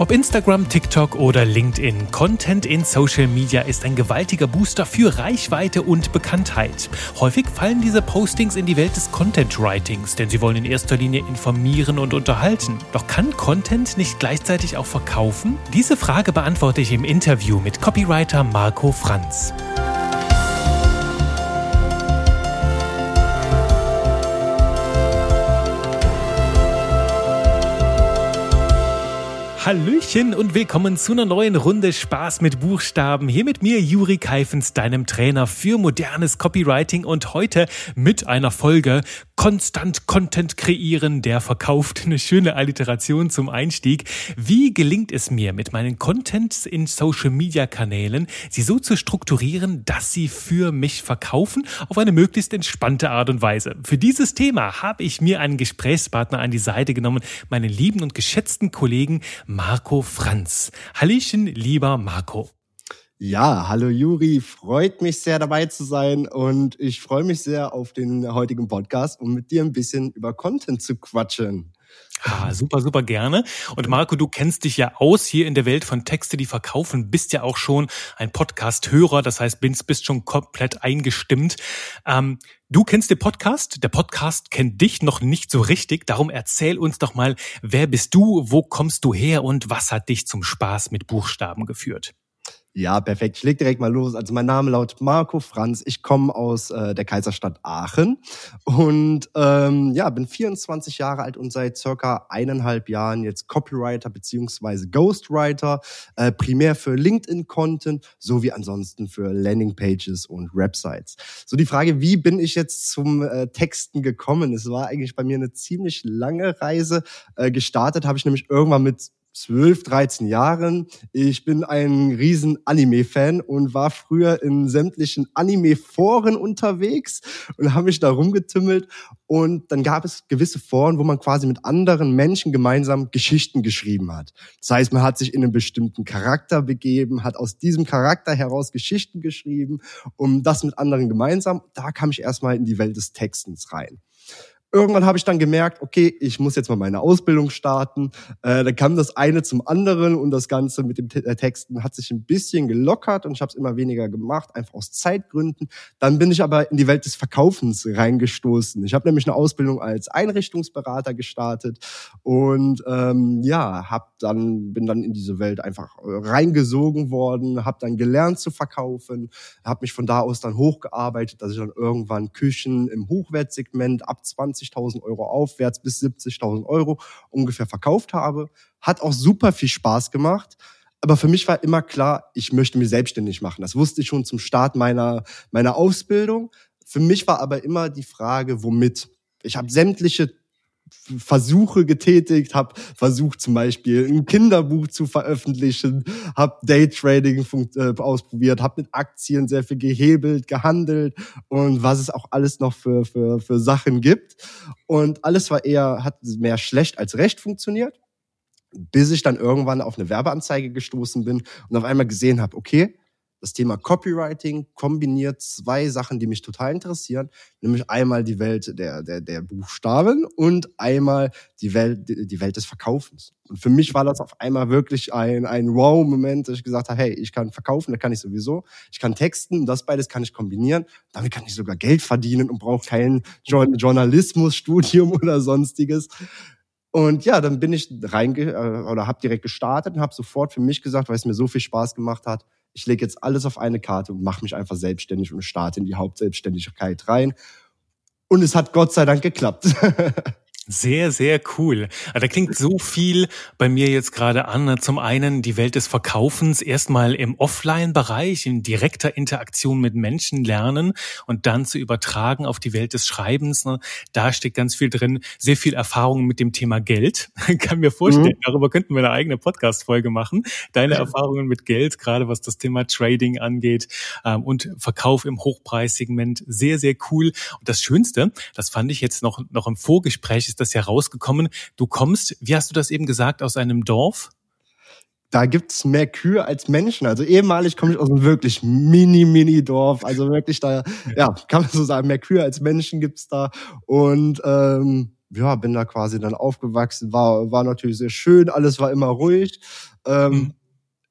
Ob Instagram, TikTok oder LinkedIn, Content in Social Media ist ein gewaltiger Booster für Reichweite und Bekanntheit. Häufig fallen diese Postings in die Welt des Content Writings, denn sie wollen in erster Linie informieren und unterhalten. Doch kann Content nicht gleichzeitig auch verkaufen? Diese Frage beantworte ich im Interview mit Copywriter Marco Franz. Hallöchen und willkommen zu einer neuen Runde Spaß mit Buchstaben. Hier mit mir Juri Keifens, deinem Trainer für modernes Copywriting und heute mit einer Folge Konstant Content kreieren, der verkauft. Eine schöne Alliteration zum Einstieg. Wie gelingt es mir, mit meinen Contents in Social Media Kanälen, sie so zu strukturieren, dass sie für mich verkaufen, auf eine möglichst entspannte Art und Weise? Für dieses Thema habe ich mir einen Gesprächspartner an die Seite genommen, meinen lieben und geschätzten Kollegen Marco Franz. Hallöchen, lieber Marco. Ja, hallo Juri, freut mich sehr dabei zu sein und ich freue mich sehr auf den heutigen Podcast, um mit dir ein bisschen über Content zu quatschen. Ah, super, super gerne. Und Marco, du kennst dich ja aus hier in der Welt von Texte, die verkaufen, bist ja auch schon ein Podcast-Hörer, das heißt, bist, bist schon komplett eingestimmt. Ähm, du kennst den Podcast, der Podcast kennt dich noch nicht so richtig, darum erzähl uns doch mal, wer bist du, wo kommst du her und was hat dich zum Spaß mit Buchstaben geführt? Ja, perfekt. Ich leg direkt mal los. Also mein Name lautet Marco Franz. Ich komme aus äh, der Kaiserstadt Aachen und ähm, ja, bin 24 Jahre alt und seit circa eineinhalb Jahren jetzt Copywriter beziehungsweise Ghostwriter, äh, primär für LinkedIn-Content sowie ansonsten für Landingpages und Websites. So die Frage, wie bin ich jetzt zum äh, Texten gekommen? Es war eigentlich bei mir eine ziemlich lange Reise. Äh, gestartet habe ich nämlich irgendwann mit 12, 13 Jahren. Ich bin ein riesen Anime-Fan und war früher in sämtlichen Anime-Foren unterwegs und habe mich da rumgetümmelt. Und dann gab es gewisse Foren, wo man quasi mit anderen Menschen gemeinsam Geschichten geschrieben hat. Das heißt, man hat sich in einen bestimmten Charakter begeben, hat aus diesem Charakter heraus Geschichten geschrieben, um das mit anderen gemeinsam. Da kam ich erstmal in die Welt des Textens rein irgendwann habe ich dann gemerkt, okay, ich muss jetzt mal meine Ausbildung starten. Äh, dann kam das eine zum anderen und das Ganze mit dem äh, Texten hat sich ein bisschen gelockert und ich habe es immer weniger gemacht, einfach aus Zeitgründen. Dann bin ich aber in die Welt des Verkaufens reingestoßen. Ich habe nämlich eine Ausbildung als Einrichtungsberater gestartet und ähm, ja, hab dann bin dann in diese Welt einfach äh, reingesogen worden, habe dann gelernt zu verkaufen, habe mich von da aus dann hochgearbeitet, dass ich dann irgendwann Küchen im Hochwertsegment ab 20 20.000 Euro aufwärts bis 70.000 Euro ungefähr verkauft habe. Hat auch super viel Spaß gemacht. Aber für mich war immer klar, ich möchte mich selbstständig machen. Das wusste ich schon zum Start meiner, meiner Ausbildung. Für mich war aber immer die Frage, womit. Ich habe sämtliche Versuche getätigt, habe versucht zum Beispiel ein Kinderbuch zu veröffentlichen, habe Daytrading äh, ausprobiert, habe mit Aktien sehr viel gehebelt, gehandelt und was es auch alles noch für, für, für Sachen gibt. Und alles war eher, hat mehr schlecht als recht funktioniert, bis ich dann irgendwann auf eine Werbeanzeige gestoßen bin und auf einmal gesehen habe, okay, das Thema Copywriting kombiniert zwei Sachen, die mich total interessieren, nämlich einmal die Welt der, der, der Buchstaben und einmal die Welt, die Welt des Verkaufens. Und für mich war das auf einmal wirklich ein, ein Wow-Moment, dass ich gesagt habe, hey, ich kann verkaufen, da kann ich sowieso, ich kann texten, das beides kann ich kombinieren, damit kann ich sogar Geld verdienen und brauche kein Journalismusstudium oder sonstiges. Und ja, dann bin ich reinge äh, oder habe direkt gestartet und habe sofort für mich gesagt, weil es mir so viel Spaß gemacht hat, ich lege jetzt alles auf eine Karte und mache mich einfach selbstständig und starte in die Hauptselbstständigkeit rein. Und es hat Gott sei Dank geklappt. Sehr, sehr cool. Also da klingt so viel bei mir jetzt gerade an. Zum einen die Welt des Verkaufens erstmal im Offline-Bereich, in direkter Interaktion mit Menschen lernen und dann zu übertragen auf die Welt des Schreibens. Ne? Da steckt ganz viel drin. Sehr viel Erfahrung mit dem Thema Geld. Kann mir vorstellen, mhm. darüber könnten wir eine eigene Podcast-Folge machen. Deine Erfahrungen mit Geld, gerade was das Thema Trading angeht ähm, und Verkauf im Hochpreissegment. Sehr, sehr cool. Und das Schönste, das fand ich jetzt noch, noch im Vorgespräch, ist das ja rausgekommen. Du kommst, wie hast du das eben gesagt, aus einem Dorf? da gibt's mehr Kühe als Menschen. Also ehemalig komme ich aus einem wirklich mini, mini Dorf. Also wirklich da, ja, kann man so sagen, mehr Kühe als Menschen gibt's da. Und ähm, ja, bin da quasi dann aufgewachsen. War, war natürlich sehr schön, alles war immer ruhig. Ähm, mhm.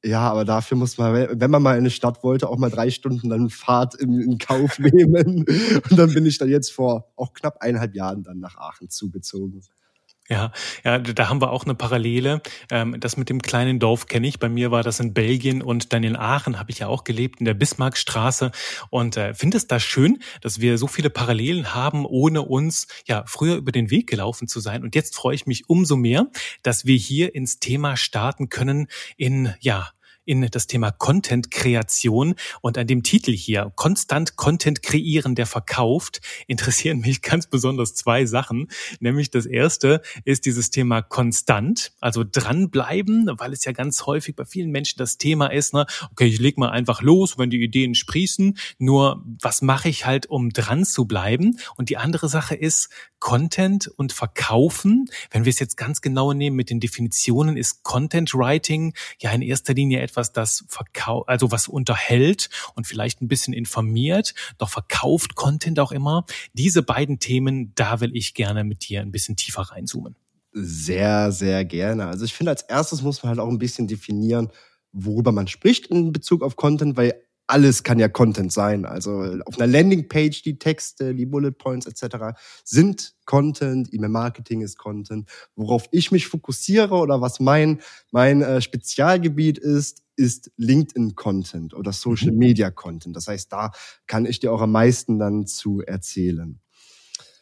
Ja, aber dafür muss man, wenn man mal in eine Stadt wollte, auch mal drei Stunden dann Fahrt in, in Kauf nehmen. Und dann bin ich dann jetzt vor auch knapp eineinhalb Jahren dann nach Aachen zugezogen. Ja, ja, da haben wir auch eine Parallele. Ähm, das mit dem kleinen Dorf kenne ich. Bei mir war das in Belgien und dann in Aachen habe ich ja auch gelebt in der Bismarckstraße und äh, finde es da schön, dass wir so viele Parallelen haben, ohne uns ja früher über den Weg gelaufen zu sein. Und jetzt freue ich mich umso mehr, dass wir hier ins Thema starten können in ja in das Thema Content-Kreation. Und an dem Titel hier, konstant Content kreieren, der verkauft, interessieren mich ganz besonders zwei Sachen. Nämlich das erste ist dieses Thema konstant, also dranbleiben, weil es ja ganz häufig bei vielen Menschen das Thema ist, ne, okay, ich leg mal einfach los, wenn die Ideen sprießen. Nur was mache ich halt, um dran zu bleiben? Und die andere Sache ist Content und Verkaufen. Wenn wir es jetzt ganz genau nehmen mit den Definitionen, ist Content Writing ja in erster Linie etwas, etwas, das verkauft, also was unterhält und vielleicht ein bisschen informiert, doch verkauft Content auch immer. Diese beiden Themen, da will ich gerne mit dir ein bisschen tiefer reinzoomen. Sehr, sehr gerne. Also ich finde, als erstes muss man halt auch ein bisschen definieren, worüber man spricht in Bezug auf Content, weil alles kann ja Content sein. Also auf einer Landingpage die Texte, die Bullet Points etc. sind Content, E-Mail-Marketing ist Content. Worauf ich mich fokussiere oder was mein, mein äh, Spezialgebiet ist, ist LinkedIn-Content oder Social-Media-Content. Das heißt, da kann ich dir auch am meisten dann zu erzählen.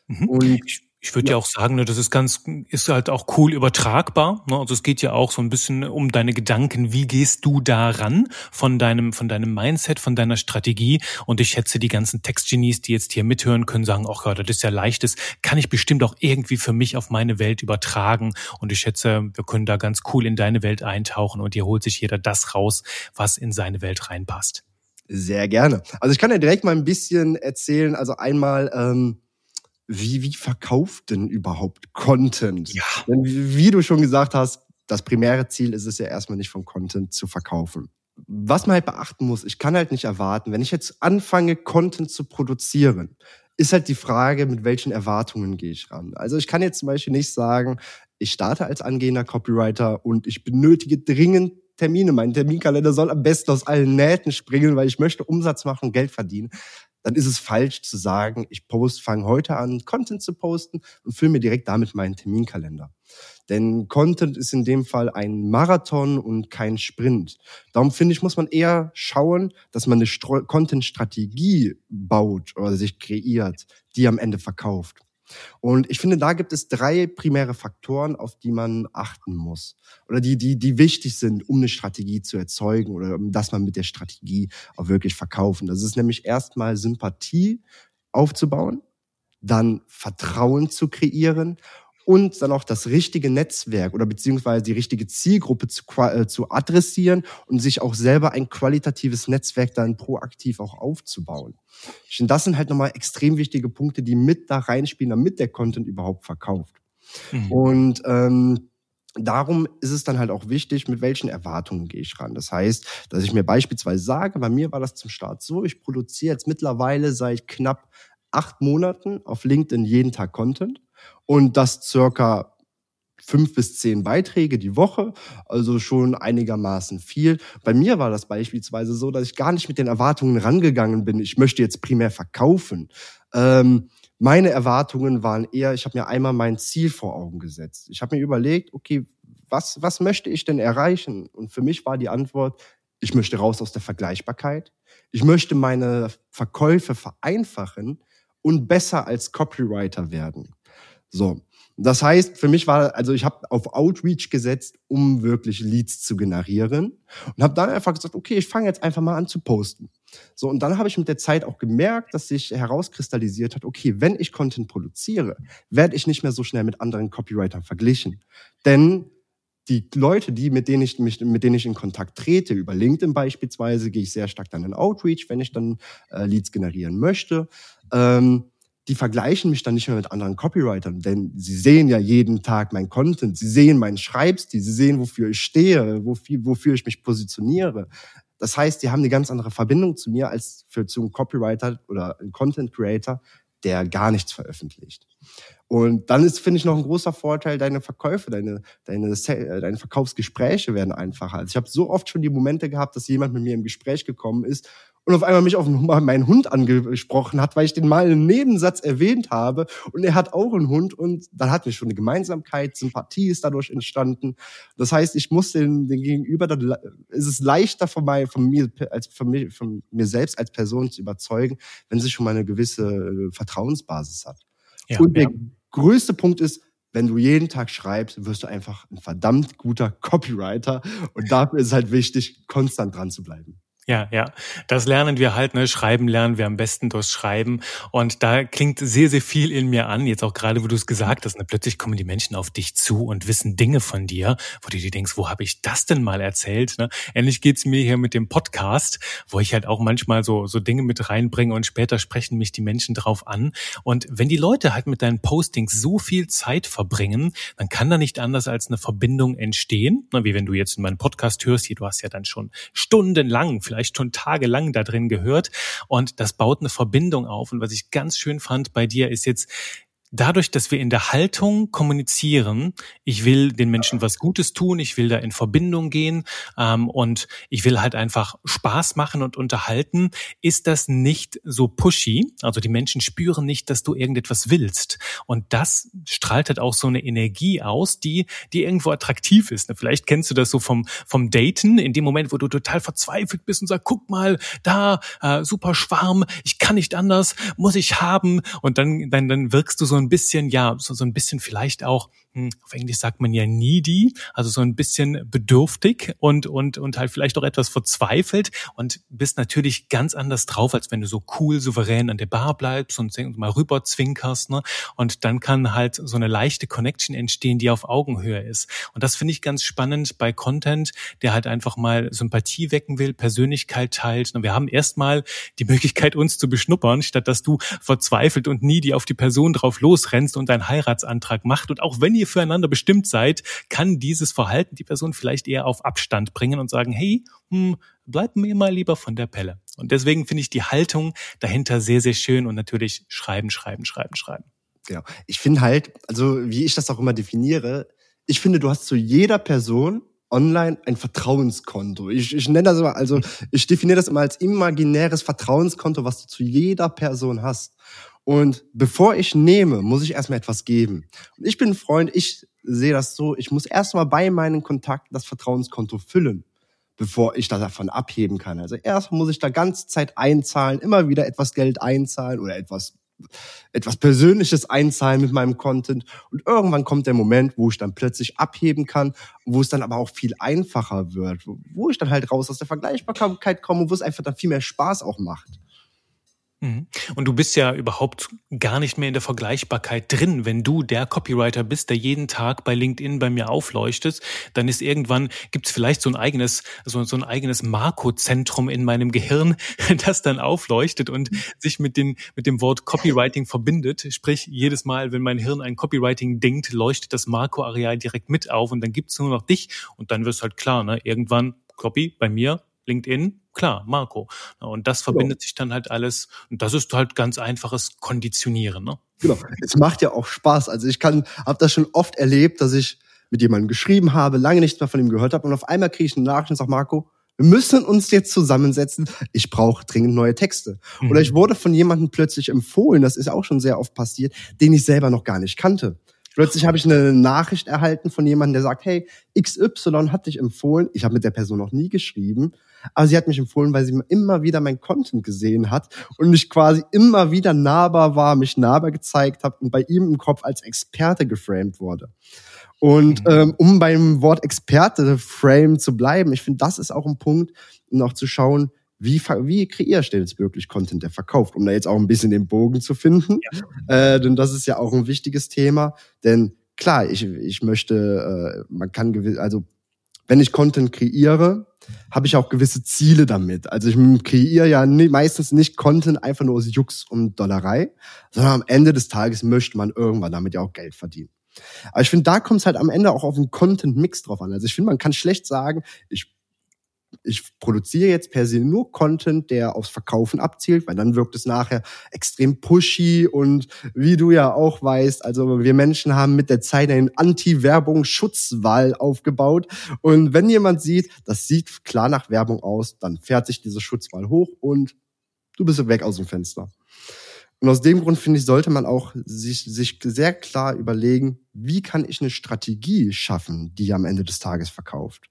Mhm. Und ich würde ja. ja. auch sagen, ne, das ist ganz, ist halt auch cool übertragbar. Ne? Also es geht ja auch so ein bisschen um deine Gedanken. Wie gehst du daran von deinem, von deinem Mindset, von deiner Strategie? Und ich schätze, die ganzen Textgenies, die jetzt hier mithören können, sagen, ach ja, das ist ja leichtes, kann ich bestimmt auch irgendwie für mich auf meine Welt übertragen. Und ich schätze, wir können da ganz cool in deine Welt eintauchen und hier holt sich jeder das raus, was in seine Welt reinpasst. Sehr gerne. Also ich kann ja direkt mal ein bisschen erzählen. Also einmal, ähm wie, wie verkauft denn überhaupt Content? Ja. Denn wie du schon gesagt hast, das primäre Ziel ist es ja erstmal nicht von Content zu verkaufen. Was man halt beachten muss, ich kann halt nicht erwarten, wenn ich jetzt anfange, Content zu produzieren, ist halt die Frage, mit welchen Erwartungen gehe ich ran. Also ich kann jetzt zum Beispiel nicht sagen, ich starte als angehender Copywriter und ich benötige dringend Termine. Mein Terminkalender soll am besten aus allen Nähten springen, weil ich möchte Umsatz machen, Geld verdienen dann ist es falsch zu sagen, ich post, fange heute an, Content zu posten und fülle mir direkt damit meinen Terminkalender. Denn Content ist in dem Fall ein Marathon und kein Sprint. Darum finde ich, muss man eher schauen, dass man eine Content-Strategie baut oder sich kreiert, die am Ende verkauft. Und ich finde, da gibt es drei primäre Faktoren, auf die man achten muss. Oder die, die, die wichtig sind, um eine Strategie zu erzeugen oder um dass man mit der Strategie auch wirklich verkaufen. Das ist nämlich erstmal Sympathie aufzubauen, dann Vertrauen zu kreieren und dann auch das richtige Netzwerk oder beziehungsweise die richtige Zielgruppe zu, äh, zu adressieren und sich auch selber ein qualitatives Netzwerk dann proaktiv auch aufzubauen. Ich finde, das sind halt nochmal extrem wichtige Punkte, die mit da reinspielen, damit der Content überhaupt verkauft. Mhm. Und ähm, darum ist es dann halt auch wichtig, mit welchen Erwartungen gehe ich ran. Das heißt, dass ich mir beispielsweise sage, bei mir war das zum Start so, ich produziere jetzt mittlerweile seit knapp acht Monaten auf LinkedIn jeden Tag Content und das circa fünf bis zehn Beiträge die Woche, also schon einigermaßen viel. Bei mir war das beispielsweise so, dass ich gar nicht mit den Erwartungen rangegangen bin. Ich möchte jetzt primär verkaufen. Ähm, meine Erwartungen waren eher, ich habe mir einmal mein Ziel vor Augen gesetzt. Ich habe mir überlegt, okay, was, was möchte ich denn erreichen? Und für mich war die Antwort, ich möchte raus aus der Vergleichbarkeit. Ich möchte meine Verkäufe vereinfachen und besser als Copywriter werden. So. Das heißt, für mich war, also ich habe auf Outreach gesetzt, um wirklich Leads zu generieren und habe dann einfach gesagt, okay, ich fange jetzt einfach mal an zu posten. So, und dann habe ich mit der Zeit auch gemerkt, dass sich herauskristallisiert hat, okay, wenn ich Content produziere, werde ich nicht mehr so schnell mit anderen Copywritern verglichen. Denn die Leute, die, mit denen ich mich, mit denen ich in Kontakt trete, über LinkedIn beispielsweise, gehe ich sehr stark dann in Outreach, wenn ich dann äh, Leads generieren möchte. Ähm, die vergleichen mich dann nicht mehr mit anderen Copywritern, denn sie sehen ja jeden Tag mein Content, sie sehen meinen Schreibstil, sie sehen, wofür ich stehe, wofür, wofür ich mich positioniere. Das heißt, die haben eine ganz andere Verbindung zu mir als für zu einem Copywriter oder einem Content Creator, der gar nichts veröffentlicht. Und dann ist, finde ich, noch ein großer Vorteil, deine Verkäufe, deine, deine, äh, deine Verkaufsgespräche werden einfacher. Also ich habe so oft schon die Momente gehabt, dass jemand mit mir im Gespräch gekommen ist und auf einmal mich auf meinen Hund angesprochen hat, weil ich den mal im Nebensatz erwähnt habe und er hat auch einen Hund und dann hatten wir schon eine Gemeinsamkeit, Sympathie ist dadurch entstanden. Das heißt, ich muss den, den Gegenüber, dann ist es leichter von, mir, von mir, als von mir, von mir selbst als Person zu überzeugen, wenn sie schon mal eine gewisse äh, Vertrauensbasis hat. Ja, und der ja. größte Punkt ist, wenn du jeden Tag schreibst, wirst du einfach ein verdammt guter Copywriter. Und dafür ist es halt wichtig, konstant dran zu bleiben. Ja, ja. Das lernen wir halt, ne? Schreiben lernen wir am besten durchs Schreiben. Und da klingt sehr, sehr viel in mir an. Jetzt auch gerade, wo du es gesagt hast, ne? plötzlich kommen die Menschen auf dich zu und wissen Dinge von dir, wo du dir denkst, wo habe ich das denn mal erzählt? Ne? Ähnlich geht's mir hier mit dem Podcast, wo ich halt auch manchmal so, so Dinge mit reinbringe und später sprechen mich die Menschen drauf an. Und wenn die Leute halt mit deinen Postings so viel Zeit verbringen, dann kann da nicht anders als eine Verbindung entstehen. Ne? Wie wenn du jetzt in meinen Podcast hörst, hier, du hast ja dann schon stundenlang, vielleicht schon tagelang da drin gehört. Und das baut eine Verbindung auf. Und was ich ganz schön fand bei dir ist jetzt, dadurch, dass wir in der Haltung kommunizieren, ich will den Menschen was Gutes tun, ich will da in Verbindung gehen ähm, und ich will halt einfach Spaß machen und unterhalten, ist das nicht so pushy. Also die Menschen spüren nicht, dass du irgendetwas willst. Und das strahlt halt auch so eine Energie aus, die, die irgendwo attraktiv ist. Ne? Vielleicht kennst du das so vom, vom Daten, in dem Moment, wo du total verzweifelt bist und sagst, guck mal, da, äh, super Schwarm, ich kann nicht anders, muss ich haben. Und dann, dann, dann wirkst du so ein ein bisschen, ja, so, so ein bisschen vielleicht auch auf Englisch sagt man ja needy, also so ein bisschen bedürftig und, und, und halt vielleicht auch etwas verzweifelt und bist natürlich ganz anders drauf, als wenn du so cool, souverän an der Bar bleibst und mal rüber zwinkerst, ne? Und dann kann halt so eine leichte Connection entstehen, die auf Augenhöhe ist. Und das finde ich ganz spannend bei Content, der halt einfach mal Sympathie wecken will, Persönlichkeit teilt. Und wir haben erstmal die Möglichkeit, uns zu beschnuppern, statt dass du verzweifelt und needy auf die Person drauf losrennst und deinen Heiratsantrag macht. Und auch wenn ihr ihr füreinander bestimmt seid, kann dieses Verhalten die Person vielleicht eher auf Abstand bringen und sagen, hey, hm, bleib mir mal lieber von der Pelle. Und deswegen finde ich die Haltung dahinter sehr, sehr schön und natürlich schreiben, schreiben, schreiben, schreiben. Genau. Ich finde halt, also wie ich das auch immer definiere, ich finde, du hast zu jeder Person online ein Vertrauenskonto. Ich, ich nenne das immer, also ich definiere das immer als imaginäres Vertrauenskonto, was du zu jeder Person hast. Und bevor ich nehme, muss ich erstmal etwas geben. Und ich bin ein Freund, ich sehe das so, ich muss erstmal bei meinen Kontakten das Vertrauenskonto füllen, bevor ich davon abheben kann. Also erstmal muss ich da ganze Zeit einzahlen, immer wieder etwas Geld einzahlen oder etwas etwas Persönliches einzahlen mit meinem Content und irgendwann kommt der Moment, wo ich dann plötzlich abheben kann, wo es dann aber auch viel einfacher wird, wo ich dann halt raus aus der Vergleichbarkeit komme, wo es einfach dann viel mehr Spaß auch macht. Mhm. Und du bist ja überhaupt gar nicht mehr in der Vergleichbarkeit drin. Wenn du der Copywriter bist, der jeden Tag bei LinkedIn bei mir aufleuchtet, dann ist irgendwann, gibt es vielleicht so ein eigenes, so, so ein eigenes Marco-Zentrum in meinem Gehirn, das dann aufleuchtet und sich mit, den, mit dem Wort Copywriting verbindet. Sprich, jedes Mal, wenn mein Hirn ein Copywriting denkt, leuchtet das Marco-Areal direkt mit auf und dann gibt es nur noch dich und dann wirst halt klar, ne? Irgendwann Copy bei mir, LinkedIn, klar, Marco. Und das verbindet genau. sich dann halt alles. Und das ist halt ganz einfaches Konditionieren. Ne? Genau. Es macht ja auch Spaß. Also ich kann, habe das schon oft erlebt, dass ich mit jemandem geschrieben habe, lange nichts mehr von ihm gehört habe und auf einmal kriege ich eine Nachricht und sage, Marco, wir müssen uns jetzt zusammensetzen. Ich brauche dringend neue Texte. Mhm. Oder ich wurde von jemandem plötzlich empfohlen, das ist auch schon sehr oft passiert, den ich selber noch gar nicht kannte. Plötzlich habe ich eine Nachricht erhalten von jemandem, der sagt, hey, XY hat dich empfohlen. Ich habe mit der Person noch nie geschrieben, aber sie hat mich empfohlen, weil sie immer wieder mein Content gesehen hat und mich quasi immer wieder nahbar war, mich nahbar gezeigt hat und bei ihm im Kopf als Experte geframed wurde. Und mhm. ähm, um beim Wort Experte frame zu bleiben, ich finde, das ist auch ein Punkt, um auch zu schauen, wie, wie kreierst du jetzt wirklich Content, der verkauft, um da jetzt auch ein bisschen den Bogen zu finden. Ja. Äh, denn das ist ja auch ein wichtiges Thema. Denn klar, ich, ich möchte, äh, man kann gewiss, also wenn ich Content kreiere, habe ich auch gewisse Ziele damit. Also ich kreiere ja nie, meistens nicht Content einfach nur aus Jux und Dollerei, sondern am Ende des Tages möchte man irgendwann damit ja auch Geld verdienen. Aber ich finde, da kommt es halt am Ende auch auf einen Content-Mix drauf an. Also ich finde, man kann schlecht sagen, ich ich produziere jetzt per se nur Content, der aufs Verkaufen abzielt, weil dann wirkt es nachher extrem pushy und wie du ja auch weißt, also wir Menschen haben mit der Zeit einen Anti-Werbung-Schutzwall aufgebaut und wenn jemand sieht, das sieht klar nach Werbung aus, dann fährt sich diese Schutzwall hoch und du bist weg aus dem Fenster. Und aus dem Grund finde ich, sollte man auch sich, sich sehr klar überlegen, wie kann ich eine Strategie schaffen, die am Ende des Tages verkauft.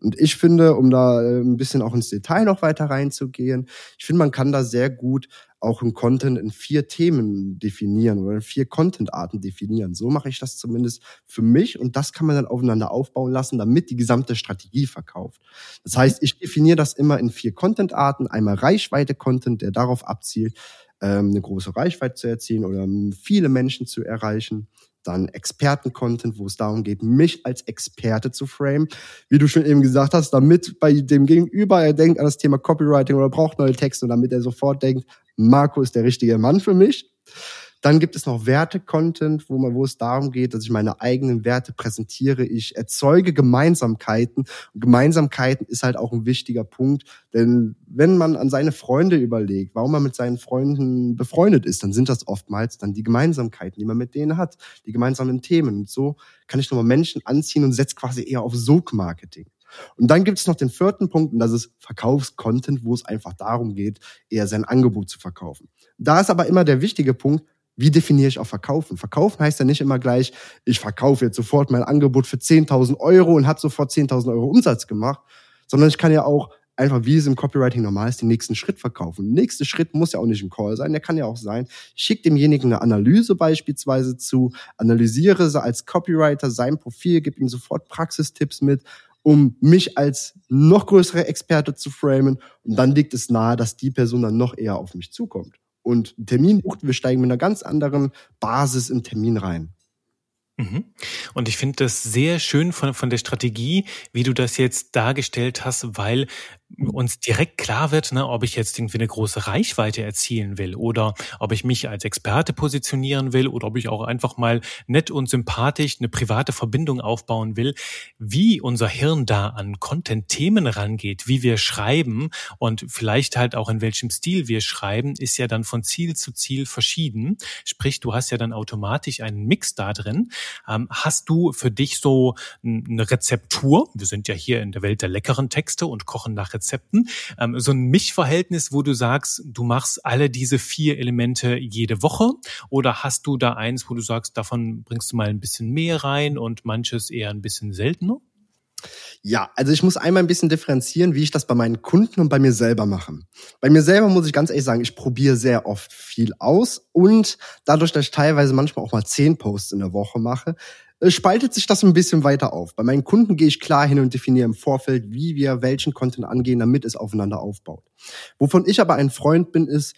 Und ich finde, um da äh, ein bisschen auch ins Detail noch weiter reinzugehen, ich finde, man kann da sehr gut auch im Content in vier Themen definieren oder in vier Content-Arten definieren. So mache ich das zumindest für mich und das kann man dann aufeinander aufbauen lassen, damit die gesamte Strategie verkauft. Das heißt, ich definiere das immer in vier Content-Arten. Einmal Reichweite-Content, der darauf abzielt, ähm, eine große Reichweite zu erzielen oder viele Menschen zu erreichen dann Experten-Content, wo es darum geht, mich als Experte zu frame. Wie du schon eben gesagt hast, damit bei dem Gegenüber er denkt an das Thema Copywriting oder braucht neue Texte und damit er sofort denkt, Marco ist der richtige Mann für mich. Dann gibt es noch Werte-Content, wo man, wo es darum geht, dass ich meine eigenen Werte präsentiere. Ich erzeuge Gemeinsamkeiten. Und Gemeinsamkeiten ist halt auch ein wichtiger Punkt, denn wenn man an seine Freunde überlegt, warum man mit seinen Freunden befreundet ist, dann sind das oftmals dann die Gemeinsamkeiten, die man mit denen hat, die gemeinsamen Themen. Und so kann ich nochmal Menschen anziehen und setze quasi eher auf Sog-Marketing. Und dann gibt es noch den vierten Punkt, und das ist Verkaufscontent, wo es einfach darum geht, eher sein Angebot zu verkaufen. Da ist aber immer der wichtige Punkt, wie definiere ich auch Verkaufen? Verkaufen heißt ja nicht immer gleich, ich verkaufe jetzt sofort mein Angebot für 10.000 Euro und habe sofort 10.000 Euro Umsatz gemacht, sondern ich kann ja auch einfach, wie es im Copywriting normal ist, den nächsten Schritt verkaufen. Der nächste Schritt muss ja auch nicht ein Call sein, der kann ja auch sein, ich schicke demjenigen eine Analyse beispielsweise zu, analysiere sie als Copywriter sein Profil, gebe ihm sofort Praxistipps mit, um mich als noch größere Experte zu framen und dann liegt es nahe, dass die Person dann noch eher auf mich zukommt und einen Termin bucht. Wir steigen mit einer ganz anderen Basis im Termin rein. Mhm. Und ich finde das sehr schön von, von der Strategie, wie du das jetzt dargestellt hast, weil uns direkt klar wird, ne, ob ich jetzt irgendwie eine große Reichweite erzielen will oder ob ich mich als Experte positionieren will oder ob ich auch einfach mal nett und sympathisch eine private Verbindung aufbauen will, wie unser Hirn da an Content-Themen rangeht, wie wir schreiben und vielleicht halt auch in welchem Stil wir schreiben, ist ja dann von Ziel zu Ziel verschieden. Sprich, du hast ja dann automatisch einen Mix da drin. Ähm, hast du für dich so eine Rezeptur? Wir sind ja hier in der Welt der leckeren Texte und kochen nach Rezepten. Ähm, so ein Mischverhältnis, wo du sagst, du machst alle diese vier Elemente jede Woche? Oder hast du da eins, wo du sagst, davon bringst du mal ein bisschen mehr rein und manches eher ein bisschen seltener? Ja, also ich muss einmal ein bisschen differenzieren, wie ich das bei meinen Kunden und bei mir selber mache. Bei mir selber muss ich ganz ehrlich sagen, ich probiere sehr oft viel aus und dadurch, dass ich teilweise manchmal auch mal zehn Posts in der Woche mache, spaltet sich das ein bisschen weiter auf. Bei meinen Kunden gehe ich klar hin und definiere im Vorfeld, wie wir welchen Content angehen, damit es aufeinander aufbaut. Wovon ich aber ein Freund bin, ist,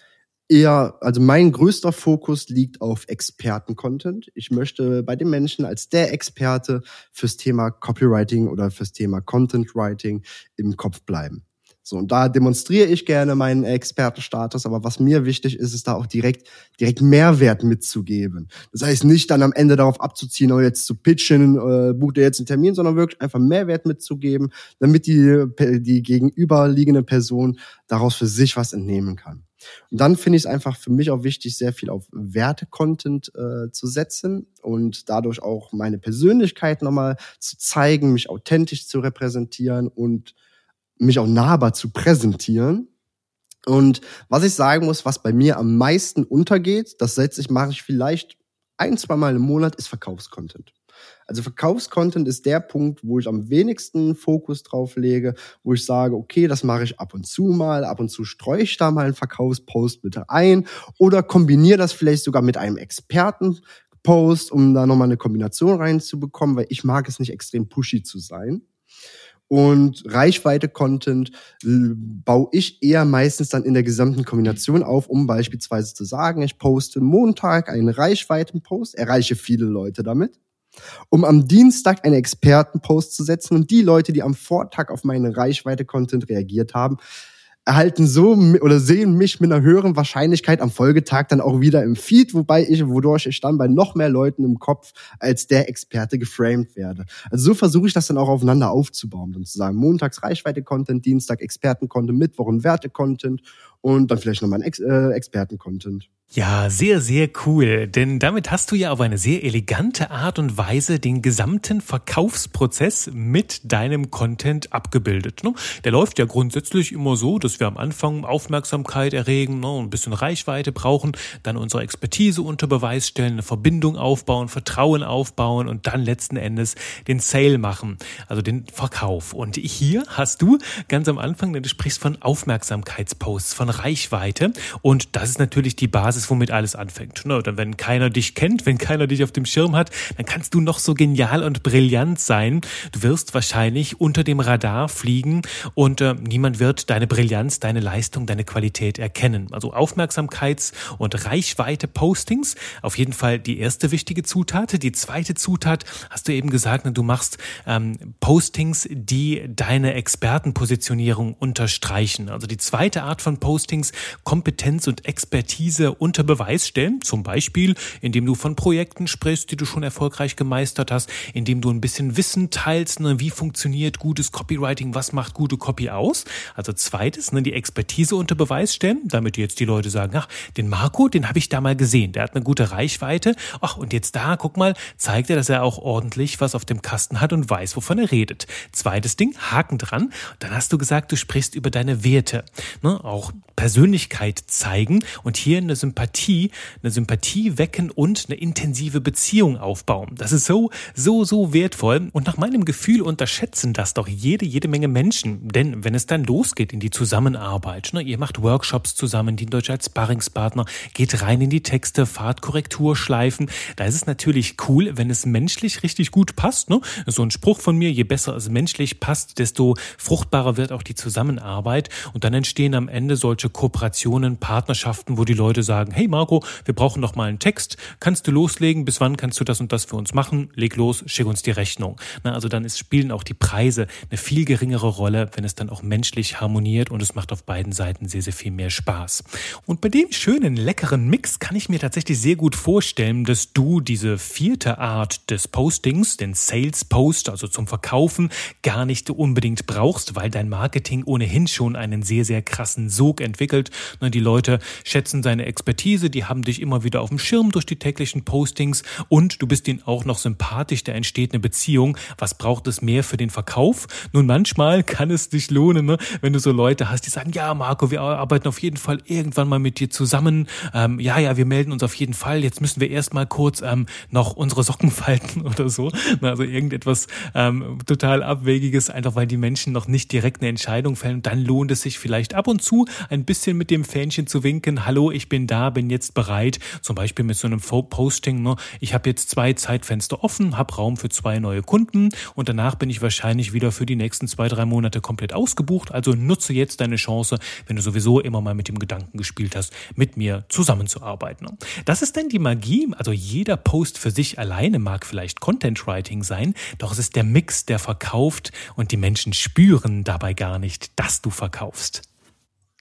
eher, also mein größter Fokus liegt auf Experten-Content. Ich möchte bei den Menschen als der Experte fürs Thema Copywriting oder fürs Thema Content Writing im Kopf bleiben. So, und da demonstriere ich gerne meinen Expertenstatus, aber was mir wichtig ist, ist da auch direkt, direkt Mehrwert mitzugeben. Das heißt, nicht dann am Ende darauf abzuziehen, oh, jetzt zu pitchen, äh, bucht ihr jetzt einen Termin, sondern wirklich einfach Mehrwert mitzugeben, damit die, die gegenüberliegende Person daraus für sich was entnehmen kann. Und dann finde ich es einfach für mich auch wichtig, sehr viel auf Werte-Content äh, zu setzen und dadurch auch meine Persönlichkeit nochmal zu zeigen, mich authentisch zu repräsentieren und mich auch nahbar zu präsentieren. Und was ich sagen muss, was bei mir am meisten untergeht, das setze ich, mache ich vielleicht ein, zwei Mal im Monat, ist Verkaufscontent. Also Verkaufscontent ist der Punkt, wo ich am wenigsten Fokus drauf lege, wo ich sage, okay, das mache ich ab und zu mal, ab und zu streue ich da mal einen Verkaufspost bitte ein oder kombiniere das vielleicht sogar mit einem Expertenpost, um da nochmal eine Kombination reinzubekommen, weil ich mag es nicht extrem pushy zu sein. Und Reichweite-Content äh, baue ich eher meistens dann in der gesamten Kombination auf, um beispielsweise zu sagen, ich poste Montag einen Reichweiten-Post, erreiche viele Leute damit. um am Dienstag einen Expertenpost zu setzen und die Leute, die am Vortag auf meinen Reichweite-Content reagiert haben, erhalten so oder sehen mich mit einer höheren Wahrscheinlichkeit am Folgetag dann auch wieder im Feed, wobei ich, wodurch ich dann bei noch mehr Leuten im Kopf als der Experte geframed werde. Also so versuche ich das dann auch aufeinander aufzubauen und zu sagen, montags Reichweite-Content, Dienstag Experten-Content, Mittwoch ein Werte-Content und dann vielleicht nochmal ein Ex äh, Experten-Content. Ja, sehr, sehr cool. Denn damit hast du ja auf eine sehr elegante Art und Weise den gesamten Verkaufsprozess mit deinem Content abgebildet. Ne? Der läuft ja grundsätzlich immer so, dass wir am Anfang Aufmerksamkeit erregen, ne, ein bisschen Reichweite brauchen, dann unsere Expertise unter Beweis stellen, eine Verbindung aufbauen, Vertrauen aufbauen und dann letzten Endes den Sale machen, also den Verkauf. Und hier hast du ganz am Anfang, du sprichst von Aufmerksamkeitsposts, von Reichweite und das ist natürlich die Basis Basis, womit alles anfängt. Ne? Dann, wenn keiner dich kennt, wenn keiner dich auf dem Schirm hat, dann kannst du noch so genial und brillant sein. Du wirst wahrscheinlich unter dem Radar fliegen und äh, niemand wird deine Brillanz, deine Leistung, deine Qualität erkennen. Also Aufmerksamkeits- und Reichweite-Postings, auf jeden Fall die erste wichtige Zutat. Die zweite Zutat, hast du eben gesagt, ne, du machst ähm, Postings, die deine Expertenpositionierung unterstreichen. Also die zweite Art von Postings, Kompetenz und Expertise unter Beweis stellen, zum Beispiel, indem du von Projekten sprichst, die du schon erfolgreich gemeistert hast, indem du ein bisschen Wissen teilst, ne, wie funktioniert gutes Copywriting, was macht gute Copy aus. Also zweites, ne, die Expertise unter Beweis stellen, damit jetzt die Leute sagen, ach, den Marco, den habe ich da mal gesehen, der hat eine gute Reichweite. Ach, und jetzt da, guck mal, zeigt er, dass er auch ordentlich was auf dem Kasten hat und weiß, wovon er redet. Zweites Ding, Haken dran. Dann hast du gesagt, du sprichst über deine Werte. Ne, auch Persönlichkeit zeigen und hier eine Sympathie eine Sympathie wecken und eine intensive Beziehung aufbauen. Das ist so, so, so wertvoll. Und nach meinem Gefühl unterschätzen das doch jede, jede Menge Menschen. Denn wenn es dann losgeht in die Zusammenarbeit, ne, ihr macht Workshops zusammen, dient euch als Sparringspartner, geht rein in die Texte, fahrt Korrekturschleifen, da ist es natürlich cool, wenn es menschlich richtig gut passt. Ne? So ein Spruch von mir, je besser es menschlich passt, desto fruchtbarer wird auch die Zusammenarbeit. Und dann entstehen am Ende solche Kooperationen, Partnerschaften, wo die Leute sagen, sagen, hey Marco, wir brauchen noch mal einen Text, kannst du loslegen, bis wann kannst du das und das für uns machen, leg los, schick uns die Rechnung. Na, also dann ist, spielen auch die Preise eine viel geringere Rolle, wenn es dann auch menschlich harmoniert und es macht auf beiden Seiten sehr, sehr viel mehr Spaß. Und bei dem schönen, leckeren Mix kann ich mir tatsächlich sehr gut vorstellen, dass du diese vierte Art des Postings, den Sales Post, also zum Verkaufen, gar nicht unbedingt brauchst, weil dein Marketing ohnehin schon einen sehr, sehr krassen Sog entwickelt. Die Leute schätzen seine Expertise Expertise, die haben dich immer wieder auf dem Schirm durch die täglichen Postings und du bist ihnen auch noch sympathisch, da entsteht eine Beziehung. Was braucht es mehr für den Verkauf? Nun, manchmal kann es dich lohnen, ne? wenn du so Leute hast, die sagen, ja, Marco, wir arbeiten auf jeden Fall irgendwann mal mit dir zusammen. Ähm, ja, ja, wir melden uns auf jeden Fall. Jetzt müssen wir erstmal kurz ähm, noch unsere Socken falten oder so. Also irgendetwas ähm, total Abwegiges, einfach weil die Menschen noch nicht direkt eine Entscheidung fällen. Dann lohnt es sich vielleicht ab und zu ein bisschen mit dem Fähnchen zu winken. Hallo, ich bin da, bin jetzt bereit, zum Beispiel mit so einem Posting, ne, ich habe jetzt zwei Zeitfenster offen, habe Raum für zwei neue Kunden und danach bin ich wahrscheinlich wieder für die nächsten zwei, drei Monate komplett ausgebucht. Also nutze jetzt deine Chance, wenn du sowieso immer mal mit dem Gedanken gespielt hast, mit mir zusammenzuarbeiten. Ne. Das ist denn die Magie. Also jeder Post für sich alleine mag vielleicht Content Writing sein, doch es ist der Mix, der verkauft und die Menschen spüren dabei gar nicht, dass du verkaufst.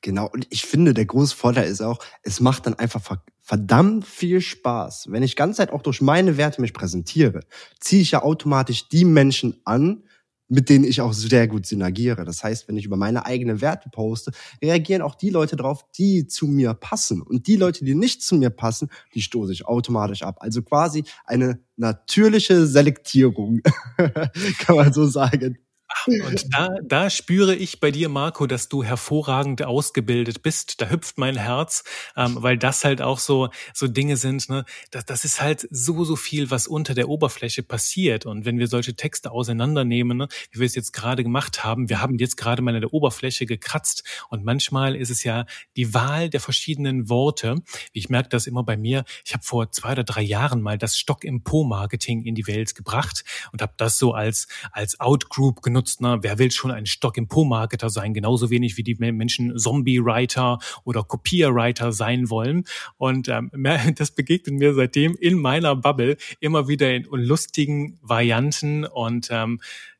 Genau, und ich finde, der große Vorteil ist auch, es macht dann einfach verdammt viel Spaß. Wenn ich ganze Zeit auch durch meine Werte mich präsentiere, ziehe ich ja automatisch die Menschen an, mit denen ich auch sehr gut synergiere. Das heißt, wenn ich über meine eigenen Werte poste, reagieren auch die Leute drauf, die zu mir passen. Und die Leute, die nicht zu mir passen, die stoße ich automatisch ab. Also quasi eine natürliche Selektierung, kann man so sagen. Und da, da spüre ich bei dir, Marco, dass du hervorragend ausgebildet bist. Da hüpft mein Herz, ähm, weil das halt auch so, so Dinge sind. Ne? Das, das ist halt so, so viel, was unter der Oberfläche passiert. Und wenn wir solche Texte auseinandernehmen, ne, wie wir es jetzt gerade gemacht haben, wir haben jetzt gerade mal an der Oberfläche gekratzt. Und manchmal ist es ja die Wahl der verschiedenen Worte. Ich merke das immer bei mir. Ich habe vor zwei oder drei Jahren mal das Stock im Po-Marketing in die Welt gebracht und habe das so als, als Outgroup genommen benutzt. Ne? Wer will schon ein Stock im Po-Marketer sein? Genauso wenig wie die Menschen Zombie-Writer oder Kopier-Writer sein wollen. Und ähm, das begegnet mir seitdem in meiner Bubble immer wieder in lustigen Varianten und ähm,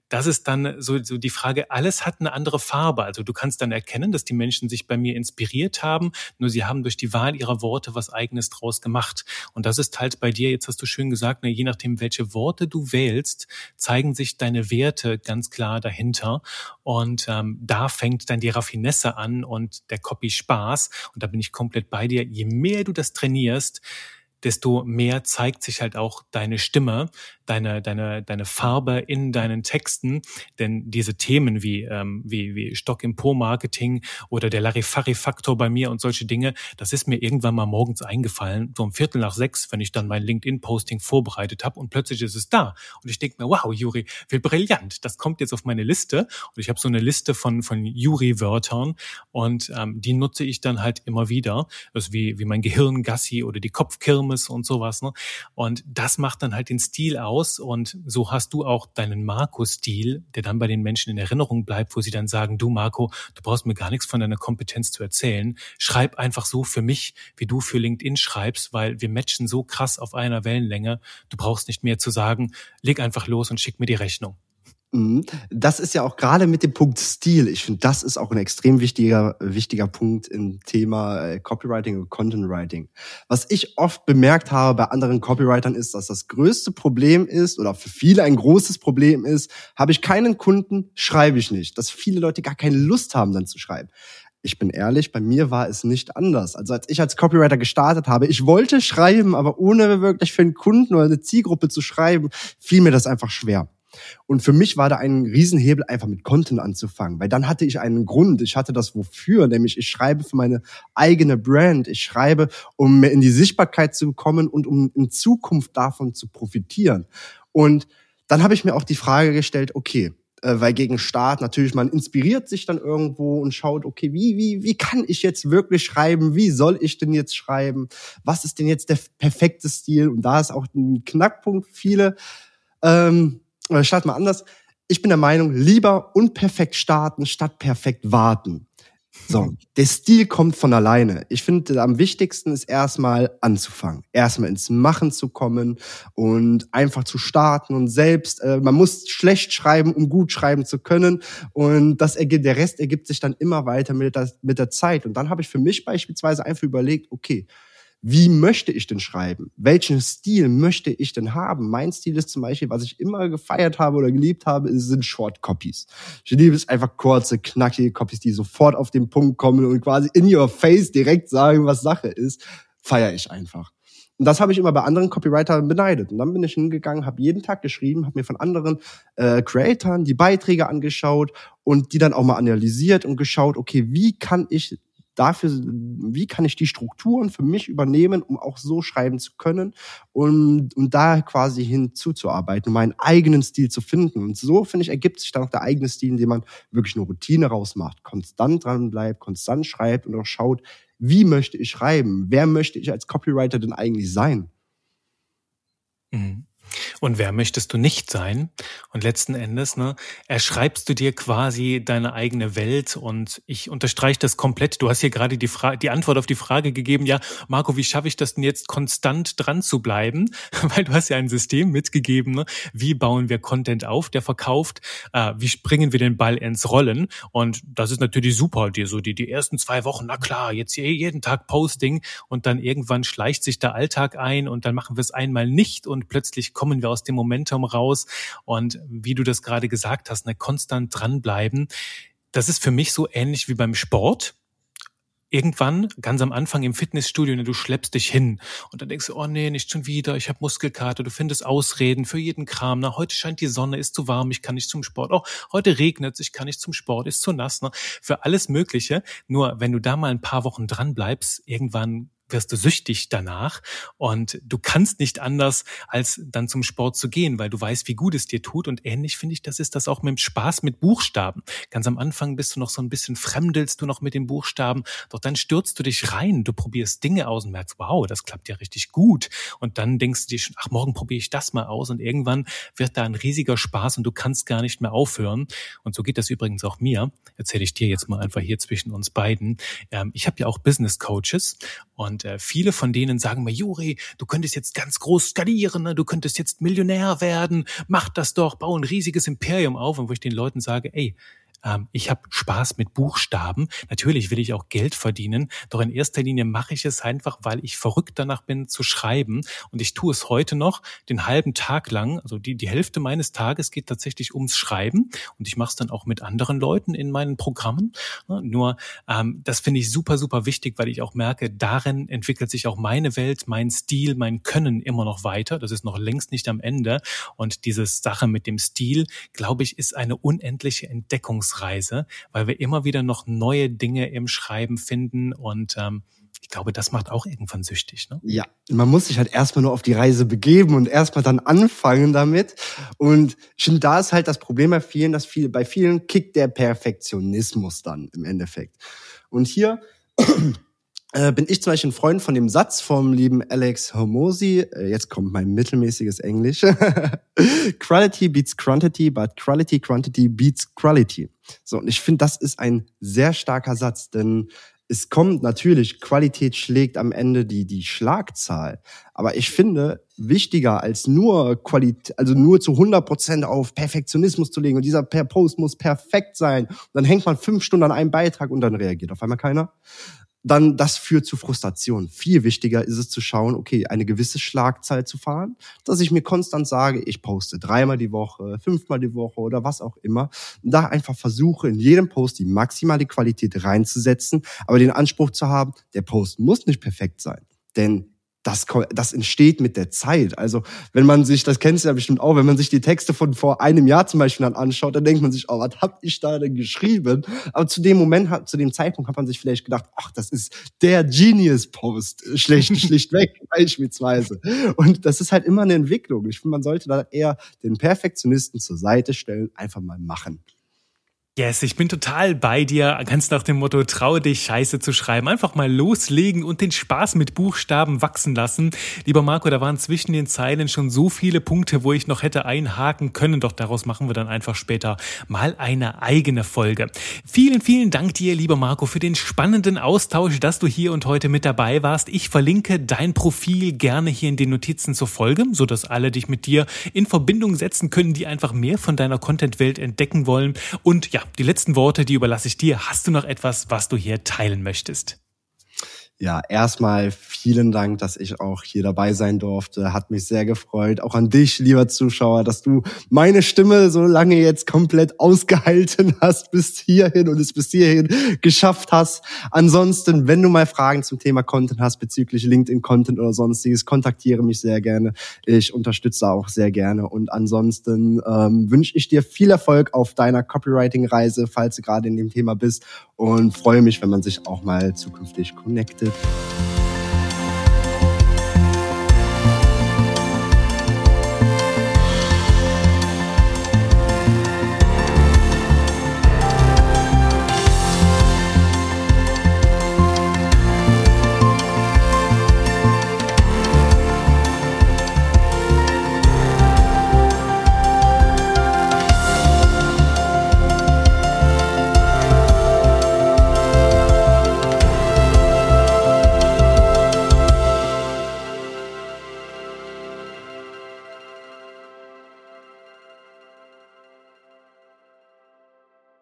das ist dann so, so die Frage, alles hat eine andere Farbe. Also du kannst dann erkennen, dass die Menschen sich bei mir inspiriert haben, nur sie haben durch die Wahl ihrer Worte was eigenes draus gemacht. Und das ist halt bei dir, jetzt hast du schön gesagt, ne, je nachdem, welche Worte du wählst, zeigen sich deine Werte ganz klar dahinter. Und ähm, da fängt dann die Raffinesse an und der Copy Spaß. Und da bin ich komplett bei dir. Je mehr du das trainierst, desto mehr zeigt sich halt auch deine Stimme, deine, deine, deine Farbe in deinen Texten. Denn diese Themen wie, ähm, wie, wie Stock im Po-Marketing oder der Larifari-Faktor bei mir und solche Dinge, das ist mir irgendwann mal morgens eingefallen, so um Viertel nach sechs, wenn ich dann mein LinkedIn-Posting vorbereitet habe und plötzlich ist es da. Und ich denke mir, wow, Juri, wie brillant, das kommt jetzt auf meine Liste. Und ich habe so eine Liste von, von Juri-Wörtern und ähm, die nutze ich dann halt immer wieder. Das ist wie, wie mein Gehirngassi oder die Kopfkirmes und sowas. Ne? Und das macht dann halt den Stil aus und so hast du auch deinen Marco-Stil, der dann bei den Menschen in Erinnerung bleibt, wo sie dann sagen, du Marco, du brauchst mir gar nichts von deiner Kompetenz zu erzählen. Schreib einfach so für mich, wie du für LinkedIn schreibst, weil wir matchen so krass auf einer Wellenlänge. Du brauchst nicht mehr zu sagen, leg einfach los und schick mir die Rechnung. Mhm. Das ist ja auch gerade mit dem Punkt Stil. Ich finde, das ist auch ein extrem wichtiger, wichtiger Punkt im Thema äh, Copywriting und Content Writing. Was ich oft bemerkt habe bei anderen Copywritern ist, dass das größte Problem ist oder für viele ein großes Problem ist, habe ich keinen Kunden, schreibe ich nicht. Dass viele Leute gar keine Lust haben, dann zu schreiben. Ich bin ehrlich, bei mir war es nicht anders. Also als ich als Copywriter gestartet habe, ich wollte schreiben, aber ohne wirklich für einen Kunden oder eine Zielgruppe zu schreiben, fiel mir das einfach schwer. Und für mich war da ein Riesenhebel, einfach mit Content anzufangen, weil dann hatte ich einen Grund. Ich hatte das wofür, nämlich ich schreibe für meine eigene Brand. Ich schreibe, um in die Sichtbarkeit zu kommen und um in Zukunft davon zu profitieren. Und dann habe ich mir auch die Frage gestellt, okay, äh, weil gegen Start natürlich man inspiriert sich dann irgendwo und schaut, okay, wie wie wie kann ich jetzt wirklich schreiben? Wie soll ich denn jetzt schreiben? Was ist denn jetzt der perfekte Stil? Und da ist auch ein Knackpunkt. Viele ähm, oder start mal anders. Ich bin der Meinung, lieber unperfekt starten statt perfekt warten. So, der Stil kommt von alleine. Ich finde, am wichtigsten ist erstmal anzufangen, erstmal ins Machen zu kommen und einfach zu starten und selbst, äh, man muss schlecht schreiben, um gut schreiben zu können und das ergibt, der Rest ergibt sich dann immer weiter mit der, mit der Zeit. Und dann habe ich für mich beispielsweise einfach überlegt, okay, wie möchte ich denn schreiben? Welchen Stil möchte ich denn haben? Mein Stil ist zum Beispiel, was ich immer gefeiert habe oder geliebt habe, sind Short Copies. Ich liebe es einfach kurze, knackige Copies, die sofort auf den Punkt kommen und quasi in your face direkt sagen, was Sache ist. Feiere ich einfach. Und das habe ich immer bei anderen Copywritern beneidet. Und dann bin ich hingegangen, habe jeden Tag geschrieben, habe mir von anderen äh, Creatoren die Beiträge angeschaut und die dann auch mal analysiert und geschaut, okay, wie kann ich dafür, wie kann ich die Strukturen für mich übernehmen, um auch so schreiben zu können und um da quasi hinzuzuarbeiten, meinen eigenen Stil zu finden. Und so, finde ich, ergibt sich dann auch der eigene Stil, indem man wirklich eine Routine rausmacht, konstant dran bleibt, konstant schreibt und auch schaut, wie möchte ich schreiben? Wer möchte ich als Copywriter denn eigentlich sein? Mhm. Und wer möchtest du nicht sein? Und letzten Endes, ne, erschreibst du dir quasi deine eigene Welt und ich unterstreiche das komplett. Du hast hier gerade die Frage, die Antwort auf die Frage gegeben, ja, Marco, wie schaffe ich das denn jetzt konstant dran zu bleiben? Weil du hast ja ein System mitgegeben, ne? wie bauen wir Content auf, der verkauft, äh, wie springen wir den Ball ins Rollen? Und das ist natürlich super, dir so die, die ersten zwei Wochen, na klar, jetzt hier jeden Tag Posting und dann irgendwann schleicht sich der Alltag ein und dann machen wir es einmal nicht und plötzlich kommen wir aus dem Momentum raus und wie du das gerade gesagt hast, ne, konstant dranbleiben. Das ist für mich so ähnlich wie beim Sport irgendwann, ganz am Anfang im Fitnessstudio, ne, du schleppst dich hin und dann denkst du, oh nee, nicht schon wieder, ich habe Muskelkater, du findest Ausreden für jeden Kram. Na, heute scheint die Sonne, ist zu warm, ich kann nicht zum Sport. Oh, heute regnet es, ich kann nicht zum Sport, ist zu nass. Ne? Für alles Mögliche. Nur wenn du da mal ein paar Wochen dran bleibst, irgendwann wirst du süchtig danach und du kannst nicht anders, als dann zum Sport zu gehen, weil du weißt, wie gut es dir tut. Und ähnlich finde ich, das ist das auch mit dem Spaß mit Buchstaben. Ganz am Anfang bist du noch so ein bisschen fremdelst du noch mit den Buchstaben, doch dann stürzt du dich rein, du probierst Dinge aus und merkst, wow, das klappt ja richtig gut. Und dann denkst du dir schon, ach, morgen probiere ich das mal aus und irgendwann wird da ein riesiger Spaß und du kannst gar nicht mehr aufhören. Und so geht das übrigens auch mir. Erzähle ich dir jetzt mal einfach hier zwischen uns beiden. Ähm, ich habe ja auch Business Coaches und äh, viele von denen sagen mir, Juri, du könntest jetzt ganz groß skalieren, ne? du könntest jetzt Millionär werden, mach das doch, bau ein riesiges Imperium auf. Und wo ich den Leuten sage, ey, ähm, ich habe Spaß mit Buchstaben. Natürlich will ich auch Geld verdienen, doch in erster Linie mache ich es einfach, weil ich verrückt danach bin zu schreiben. Und ich tue es heute noch den halben Tag lang. Also die, die Hälfte meines Tages geht tatsächlich ums Schreiben. Und ich mache es dann auch mit anderen Leuten in meinen Programmen. Nur ähm, das finde ich super, super wichtig, weil ich auch merke, darin entwickelt sich auch meine Welt, mein Stil, mein Können immer noch weiter. Das ist noch längst nicht am Ende. Und diese Sache mit dem Stil, glaube ich, ist eine unendliche Entdeckungs Entdeckungsreise, weil wir immer wieder noch neue Dinge im Schreiben finden und ähm, ich glaube, das macht auch irgendwann süchtig. Ne? Ja, man muss sich halt erstmal nur auf die Reise begeben und erstmal dann anfangen damit. Und finde, da ist halt das Problem bei vielen, dass viele, bei vielen kickt der Perfektionismus dann im Endeffekt. Und hier äh, bin ich zum Beispiel ein Freund von dem Satz vom lieben Alex Homosi. Äh, jetzt kommt mein mittelmäßiges Englisch. Quality beats quantity, but quality quantity beats quality. So, und ich finde, das ist ein sehr starker Satz, denn es kommt natürlich, Qualität schlägt am Ende die, die Schlagzahl. Aber ich finde, wichtiger als nur Qualität, also nur zu 100 Prozent auf Perfektionismus zu legen und dieser Post muss perfekt sein. Und dann hängt man fünf Stunden an einem Beitrag und dann reagiert auf einmal keiner dann das führt zu Frustration. Viel wichtiger ist es zu schauen, okay, eine gewisse Schlagzahl zu fahren, dass ich mir konstant sage, ich poste dreimal die Woche, fünfmal die Woche oder was auch immer. Da einfach versuche, in jedem Post die maximale Qualität reinzusetzen, aber den Anspruch zu haben, der Post muss nicht perfekt sein. Denn das, das entsteht mit der Zeit. Also wenn man sich, das kennst du ja bestimmt auch, wenn man sich die Texte von vor einem Jahr zum Beispiel dann anschaut, dann denkt man sich, oh, was hab ich da denn geschrieben? Aber zu dem Moment, zu dem Zeitpunkt hat man sich vielleicht gedacht, ach, das ist der Genius-Post, schlecht, schlichtweg beispielsweise. Und das ist halt immer eine Entwicklung. Ich finde, man sollte da eher den Perfektionisten zur Seite stellen, einfach mal machen. Yes, ich bin total bei dir, ganz nach dem Motto, trau dich, Scheiße zu schreiben. Einfach mal loslegen und den Spaß mit Buchstaben wachsen lassen. Lieber Marco, da waren zwischen den Zeilen schon so viele Punkte, wo ich noch hätte einhaken können, doch daraus machen wir dann einfach später mal eine eigene Folge. Vielen, vielen Dank dir, lieber Marco, für den spannenden Austausch, dass du hier und heute mit dabei warst. Ich verlinke dein Profil gerne hier in den Notizen zur Folge, sodass alle dich mit dir in Verbindung setzen können, die einfach mehr von deiner Content-Welt entdecken wollen. Und ja, die letzten Worte, die überlasse ich dir. Hast du noch etwas, was du hier teilen möchtest? Ja, erstmal vielen Dank, dass ich auch hier dabei sein durfte. Hat mich sehr gefreut. Auch an dich, lieber Zuschauer, dass du meine Stimme so lange jetzt komplett ausgehalten hast bis hierhin und es bis hierhin geschafft hast. Ansonsten, wenn du mal Fragen zum Thema Content hast bezüglich LinkedIn-Content oder sonstiges, kontaktiere mich sehr gerne. Ich unterstütze auch sehr gerne. Und ansonsten ähm, wünsche ich dir viel Erfolg auf deiner Copywriting-Reise, falls du gerade in dem Thema bist. Und freue mich, wenn man sich auch mal zukünftig connectet.